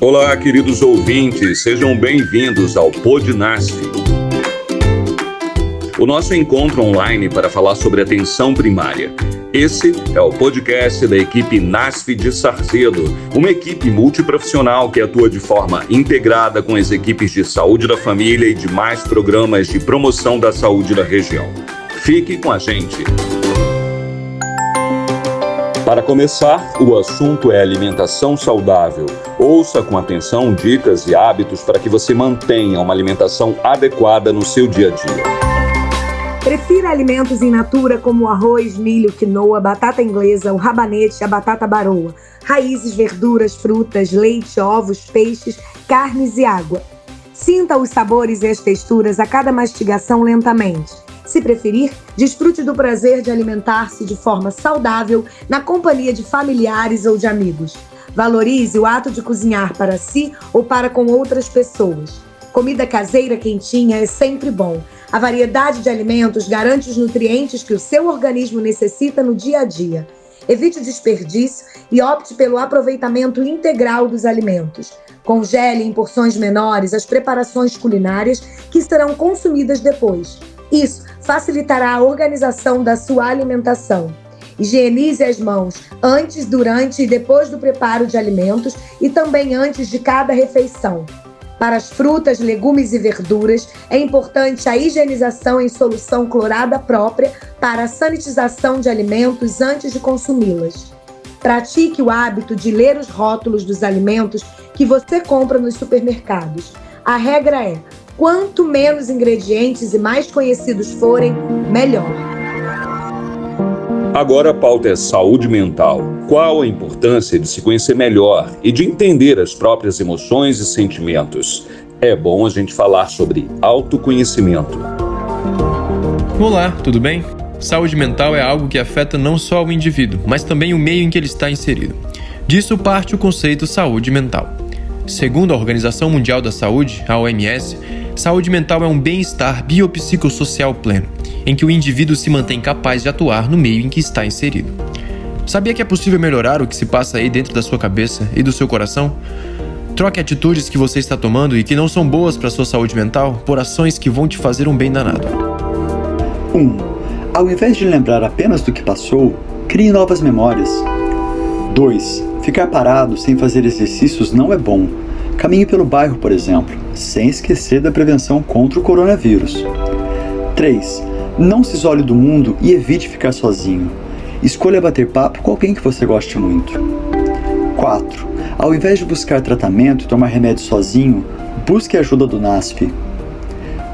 Olá, queridos ouvintes, sejam bem-vindos ao Podnasf. O nosso encontro online para falar sobre atenção primária. Esse é o podcast da equipe NASF de Sarzedo, uma equipe multiprofissional que atua de forma integrada com as equipes de saúde da família e demais programas de promoção da saúde da região. Fique com a gente. Para começar, o assunto é alimentação saudável. Ouça com atenção dicas e hábitos para que você mantenha uma alimentação adequada no seu dia a dia. Prefira alimentos in natura como o arroz, milho, quinoa, batata inglesa, o rabanete, a batata baroa, raízes, verduras, frutas, leite, ovos, peixes, carnes e água. Sinta os sabores e as texturas a cada mastigação lentamente. Se preferir, desfrute do prazer de alimentar-se de forma saudável na companhia de familiares ou de amigos. Valorize o ato de cozinhar para si ou para com outras pessoas. Comida caseira quentinha é sempre bom a variedade de alimentos garante os nutrientes que o seu organismo necessita no dia a dia. Evite o desperdício e opte pelo aproveitamento integral dos alimentos. Congele em porções menores as preparações culinárias que serão consumidas depois. Isso facilitará a organização da sua alimentação. Higienize as mãos antes, durante e depois do preparo de alimentos e também antes de cada refeição. Para as frutas, legumes e verduras, é importante a higienização em solução clorada própria para a sanitização de alimentos antes de consumi-las. Pratique o hábito de ler os rótulos dos alimentos que você compra nos supermercados. A regra é: quanto menos ingredientes e mais conhecidos forem, melhor. Agora a pauta é saúde mental. Qual a importância de se conhecer melhor e de entender as próprias emoções e sentimentos? É bom a gente falar sobre autoconhecimento. Olá, tudo bem? Saúde mental é algo que afeta não só o indivíduo, mas também o meio em que ele está inserido. Disso parte o conceito saúde mental. Segundo a Organização Mundial da Saúde, a OMS, saúde mental é um bem-estar biopsicossocial pleno em que o indivíduo se mantém capaz de atuar no meio em que está inserido. Sabia que é possível melhorar o que se passa aí dentro da sua cabeça e do seu coração? Troque atitudes que você está tomando e que não são boas para sua saúde mental por ações que vão te fazer um bem danado. 1. Um, ao invés de lembrar apenas do que passou, crie novas memórias. 2. Ficar parado sem fazer exercícios não é bom. Caminhe pelo bairro, por exemplo, sem esquecer da prevenção contra o coronavírus. 3 não se isole do mundo e evite ficar sozinho. Escolha bater papo com alguém que você goste muito. 4. Ao invés de buscar tratamento e tomar remédio sozinho, busque a ajuda do NASF.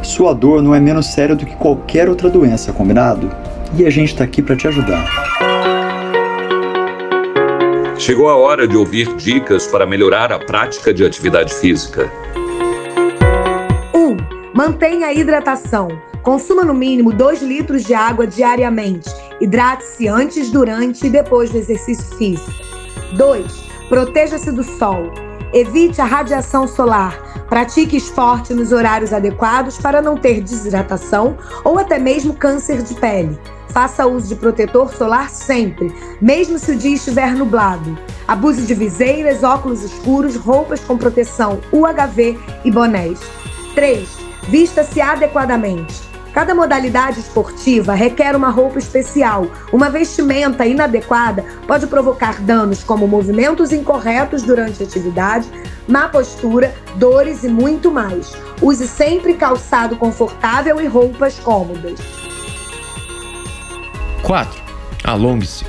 Sua dor não é menos séria do que qualquer outra doença, combinado? E a gente está aqui para te ajudar. Chegou a hora de ouvir dicas para melhorar a prática de atividade física. 1. Um, mantenha a hidratação. Consuma no mínimo 2 litros de água diariamente. Hidrate-se antes, durante e depois do exercício físico. 2. Proteja-se do sol. Evite a radiação solar. Pratique esporte nos horários adequados para não ter desidratação ou até mesmo câncer de pele. Faça uso de protetor solar sempre, mesmo se o dia estiver nublado. Abuse de viseiras, óculos escuros, roupas com proteção UHV e bonés. 3. Vista-se adequadamente. Cada modalidade esportiva requer uma roupa especial. Uma vestimenta inadequada pode provocar danos como movimentos incorretos durante a atividade, má postura, dores e muito mais. Use sempre calçado confortável e roupas cômodas. 4. Alongue-se.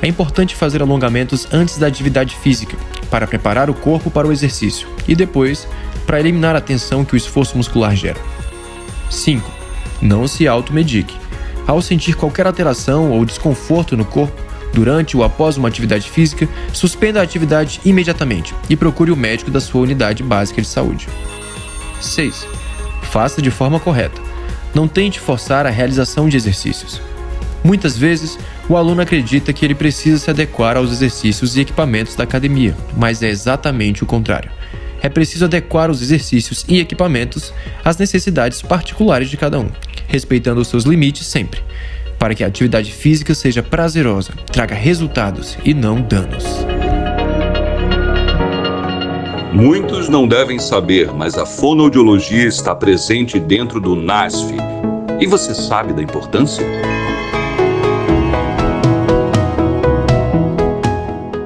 É importante fazer alongamentos antes da atividade física, para preparar o corpo para o exercício e depois para eliminar a tensão que o esforço muscular gera. 5 não se automedique. Ao sentir qualquer alteração ou desconforto no corpo, durante ou após uma atividade física, suspenda a atividade imediatamente e procure o médico da sua unidade básica de saúde. 6. Faça de forma correta. Não tente forçar a realização de exercícios. Muitas vezes, o aluno acredita que ele precisa se adequar aos exercícios e equipamentos da academia, mas é exatamente o contrário é preciso adequar os exercícios e equipamentos às necessidades particulares de cada um, respeitando os seus limites sempre, para que a atividade física seja prazerosa, traga resultados e não danos. Muitos não devem saber, mas a fonoaudiologia está presente dentro do NASF. E você sabe da importância?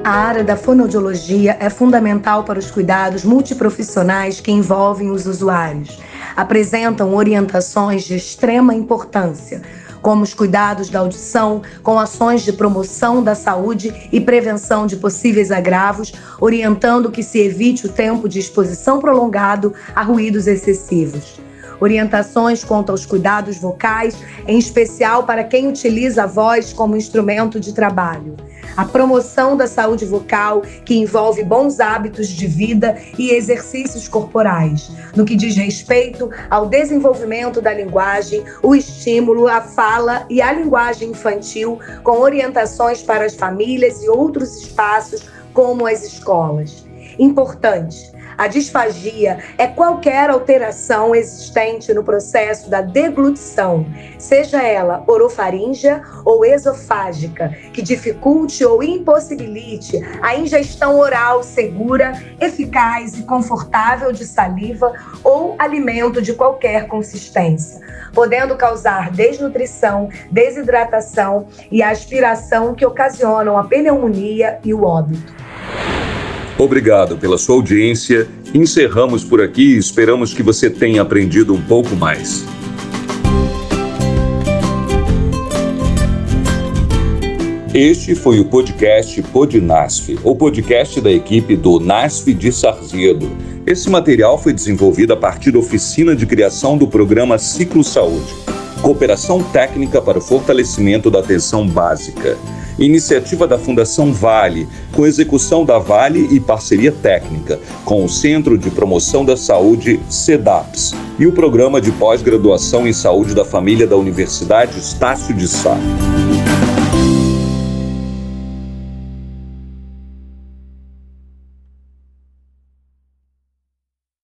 A área da fonoaudiologia é fundamental para os cuidados multiprofissionais que envolvem os usuários. Apresentam orientações de extrema importância como os cuidados da audição, com ações de promoção da saúde e prevenção de possíveis agravos, orientando que se evite o tempo de exposição prolongado a ruídos excessivos. Orientações quanto aos cuidados vocais, em especial para quem utiliza a voz como instrumento de trabalho a promoção da saúde vocal, que envolve bons hábitos de vida e exercícios corporais, no que diz respeito ao desenvolvimento da linguagem, o estímulo, a fala e a linguagem infantil, com orientações para as famílias e outros espaços, como as escolas. Importante a disfagia é qualquer alteração existente no processo da deglutição, seja ela orofaríngea ou esofágica, que dificulte ou impossibilite a ingestão oral segura, eficaz e confortável de saliva ou alimento de qualquer consistência, podendo causar desnutrição, desidratação e aspiração que ocasionam a pneumonia e o óbito. Obrigado pela sua audiência. Encerramos por aqui e esperamos que você tenha aprendido um pouco mais. Este foi o podcast Podnasf, o podcast da equipe do NASF de Sarzedo. Esse material foi desenvolvido a partir da oficina de criação do programa Ciclo Saúde, cooperação técnica para o fortalecimento da atenção básica iniciativa da Fundação Vale, com execução da Vale e parceria técnica com o Centro de Promoção da Saúde, CEDAPS, e o Programa de Pós-Graduação em Saúde da Família da Universidade Estácio de Sá.